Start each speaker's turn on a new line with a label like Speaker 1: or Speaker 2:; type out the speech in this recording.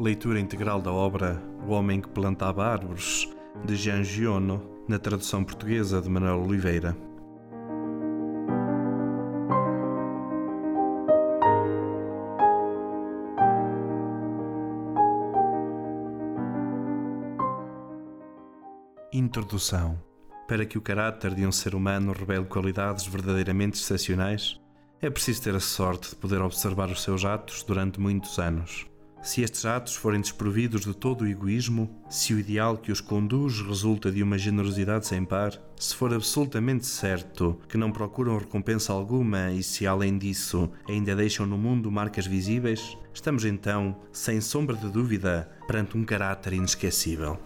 Speaker 1: Leitura integral da obra O Homem que Plantava Árvores, de Jean Giono, na tradução portuguesa de Manuel Oliveira. Introdução Para que o caráter de um ser humano revele qualidades verdadeiramente excepcionais, é preciso ter a sorte de poder observar os seus atos durante muitos anos. Se estes atos forem desprovidos de todo o egoísmo, se o ideal que os conduz resulta de uma generosidade sem par, se for absolutamente certo que não procuram recompensa alguma e se além disso ainda deixam no mundo marcas visíveis, estamos então, sem sombra de dúvida, perante um caráter inesquecível.